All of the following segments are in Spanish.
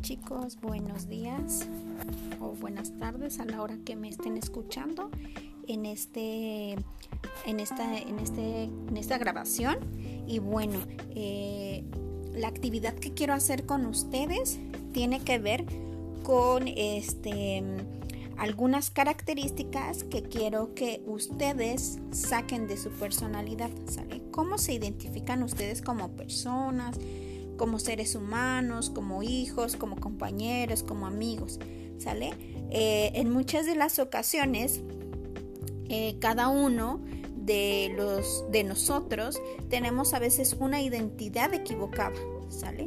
chicos, buenos días o buenas tardes a la hora que me estén escuchando en este en esta en este en esta grabación y bueno eh, la actividad que quiero hacer con ustedes tiene que ver con este algunas características que quiero que ustedes saquen de su personalidad, ¿sale? ¿Cómo se identifican ustedes como personas? Como seres humanos, como hijos, como compañeros, como amigos, ¿sale? Eh, en muchas de las ocasiones, eh, cada uno de los de nosotros tenemos a veces una identidad equivocada, ¿sale?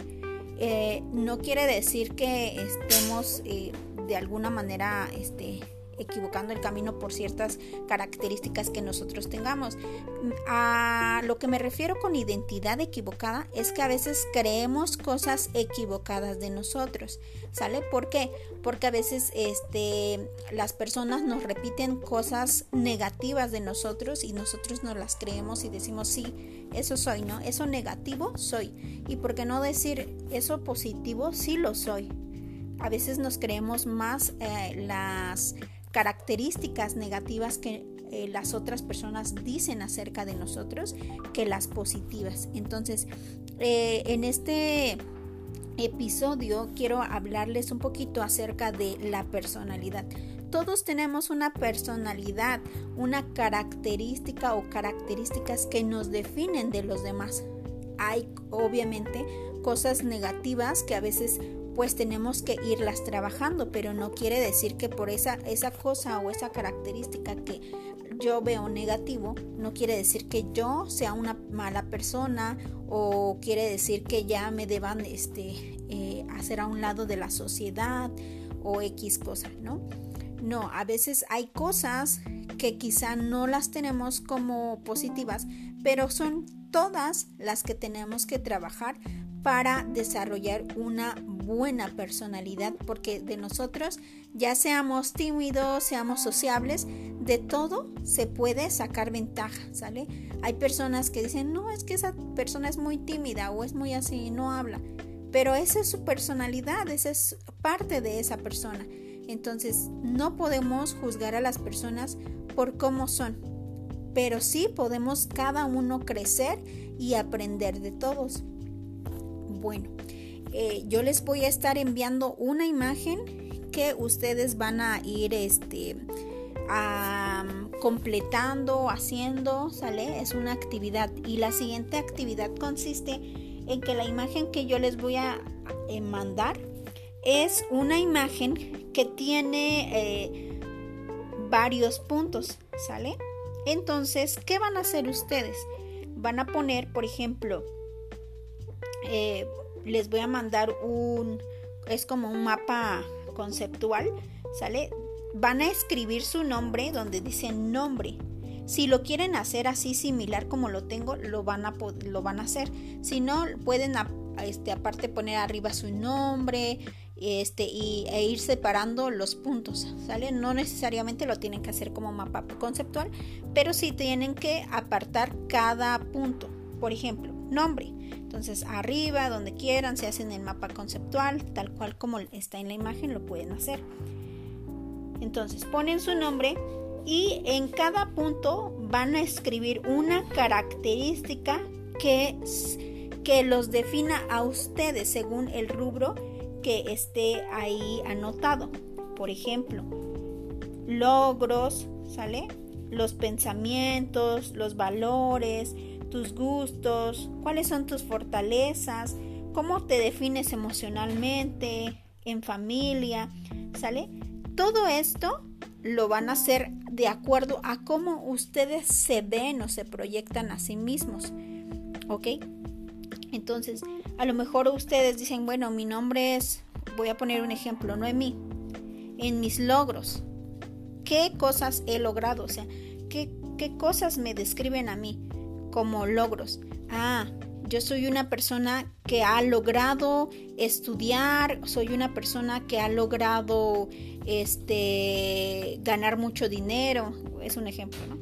Eh, no quiere decir que estemos de alguna manera, este, equivocando el camino por ciertas características que nosotros tengamos. A lo que me refiero con identidad equivocada es que a veces creemos cosas equivocadas de nosotros, ¿sale? ¿Por qué? Porque a veces este, las personas nos repiten cosas negativas de nosotros y nosotros nos las creemos y decimos, sí, eso soy, ¿no? Eso negativo soy. ¿Y por qué no decir eso positivo? Sí lo soy. A veces nos creemos más eh, las características negativas que eh, las otras personas dicen acerca de nosotros que las positivas. Entonces, eh, en este episodio quiero hablarles un poquito acerca de la personalidad. Todos tenemos una personalidad, una característica o características que nos definen de los demás. Hay obviamente cosas negativas que a veces pues tenemos que irlas trabajando, pero no quiere decir que por esa, esa cosa o esa característica que yo veo negativo, no quiere decir que yo sea una mala persona o quiere decir que ya me deban este, eh, hacer a un lado de la sociedad o X cosa, ¿no? No, a veces hay cosas que quizá no las tenemos como positivas, pero son todas las que tenemos que trabajar para desarrollar una buena personalidad, porque de nosotros, ya seamos tímidos, seamos sociables, de todo se puede sacar ventaja, ¿sale? Hay personas que dicen, no, es que esa persona es muy tímida o es muy así, no habla, pero esa es su personalidad, esa es parte de esa persona. Entonces, no podemos juzgar a las personas por cómo son, pero sí podemos cada uno crecer y aprender de todos. Bueno, eh, yo les voy a estar enviando una imagen que ustedes van a ir este, completando, haciendo, ¿sale? Es una actividad. Y la siguiente actividad consiste en que la imagen que yo les voy a eh, mandar es una imagen que tiene eh, varios puntos, ¿sale? Entonces, ¿qué van a hacer ustedes? Van a poner, por ejemplo, eh, les voy a mandar un, es como un mapa conceptual, ¿sale? Van a escribir su nombre donde dice nombre. Si lo quieren hacer así similar como lo tengo, lo van a, lo van a hacer. Si no, pueden este, aparte poner arriba su nombre este, y, e ir separando los puntos, ¿sale? No necesariamente lo tienen que hacer como mapa conceptual, pero sí tienen que apartar cada punto. Por ejemplo, nombre. Entonces arriba, donde quieran, se hacen el mapa conceptual, tal cual como está en la imagen, lo pueden hacer. Entonces ponen su nombre y en cada punto van a escribir una característica que, que los defina a ustedes según el rubro que esté ahí anotado. Por ejemplo, logros, ¿sale? Los pensamientos, los valores, tus gustos, cuáles son tus fortalezas, cómo te defines emocionalmente, en familia, ¿sale? Todo esto lo van a hacer de acuerdo a cómo ustedes se ven o se proyectan a sí mismos, ¿ok? Entonces, a lo mejor ustedes dicen, bueno, mi nombre es, voy a poner un ejemplo, Noemí, en mis logros, ¿qué cosas he logrado? O sea, ¿qué, qué cosas me describen a mí? Como logros. Ah, yo soy una persona que ha logrado estudiar, soy una persona que ha logrado este ganar mucho dinero, es un ejemplo, ¿no?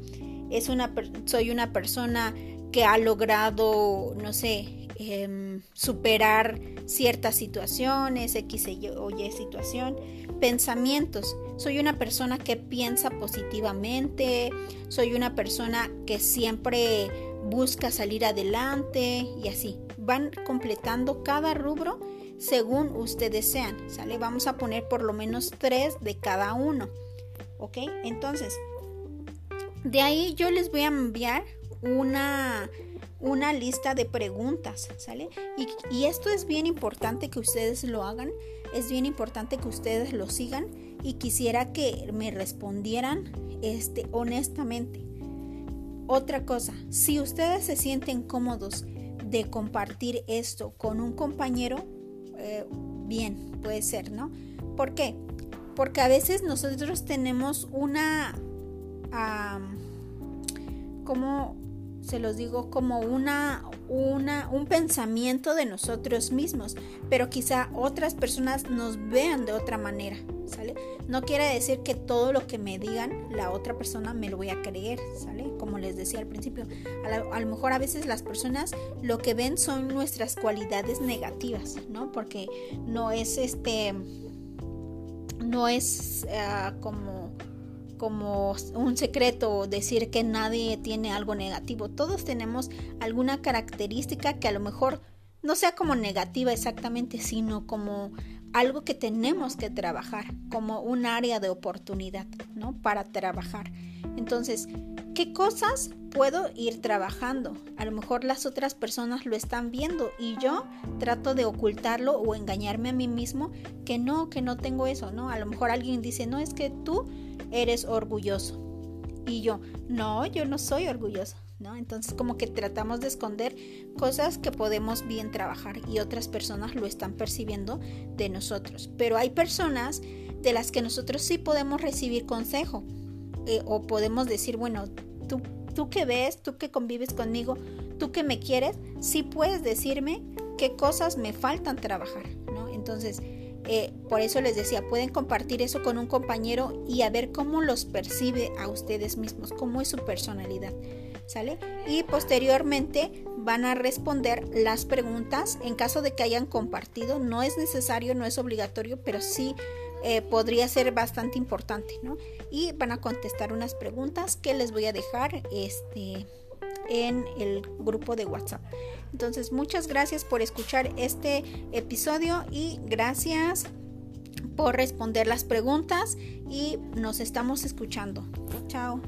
Es una soy una persona que ha logrado, no sé, em, superar ciertas situaciones, X o Y situación. Pensamientos. Soy una persona que piensa positivamente, soy una persona que siempre busca salir adelante y así. Van completando cada rubro según ustedes sean, ¿sale? Vamos a poner por lo menos tres de cada uno, ¿ok? Entonces, de ahí yo les voy a enviar una, una lista de preguntas, ¿sale? Y, y, esto es bien importante que ustedes lo hagan, es bien importante que ustedes lo sigan y quisiera que me respondieran este, honestamente. Otra cosa, si ustedes se sienten cómodos de compartir esto con un compañero, eh, bien, puede ser, ¿no? ¿Por qué? Porque a veces nosotros tenemos una, como se los digo, como una, una, un pensamiento de nosotros mismos, pero quizá otras personas nos vean de otra manera, ¿sale? No quiere decir que todo lo que me digan la otra persona me lo voy a creer, ¿sale? Como les decía al principio, a, lo mejor a veces las personas lo que ven son nuestras cualidades negativas, ¿no? Porque no es este, no es ah, como como un secreto decir que nadie tiene algo negativo. Todos tenemos alguna característica que a lo mejor no sea como negativa exactamente, sino como algo que tenemos que trabajar, como un área de oportunidad, ¿no? Para trabajar. Entonces, ¿qué cosas puedo ir trabajando? A lo mejor las otras personas lo están viendo y yo trato de ocultarlo o engañarme a mí mismo que no, que no tengo eso, ¿no? A lo mejor alguien dice, no, es que tú eres orgulloso. Y yo, no, yo no soy orgulloso. ¿no? Entonces como que tratamos de esconder cosas que podemos bien trabajar y otras personas lo están percibiendo de nosotros. Pero hay personas de las que nosotros sí podemos recibir consejo eh, o podemos decir, bueno, tú, tú que ves, tú que convives conmigo, tú que me quieres, sí puedes decirme qué cosas me faltan trabajar, ¿no? Entonces, eh, por eso les decía, pueden compartir eso con un compañero y a ver cómo los percibe a ustedes mismos, cómo es su personalidad. ¿sale? Y posteriormente van a responder las preguntas en caso de que hayan compartido. No es necesario, no es obligatorio, pero sí eh, podría ser bastante importante, ¿no? Y van a contestar unas preguntas que les voy a dejar este, en el grupo de WhatsApp. Entonces, muchas gracias por escuchar este episodio y gracias por responder las preguntas y nos estamos escuchando. Chao.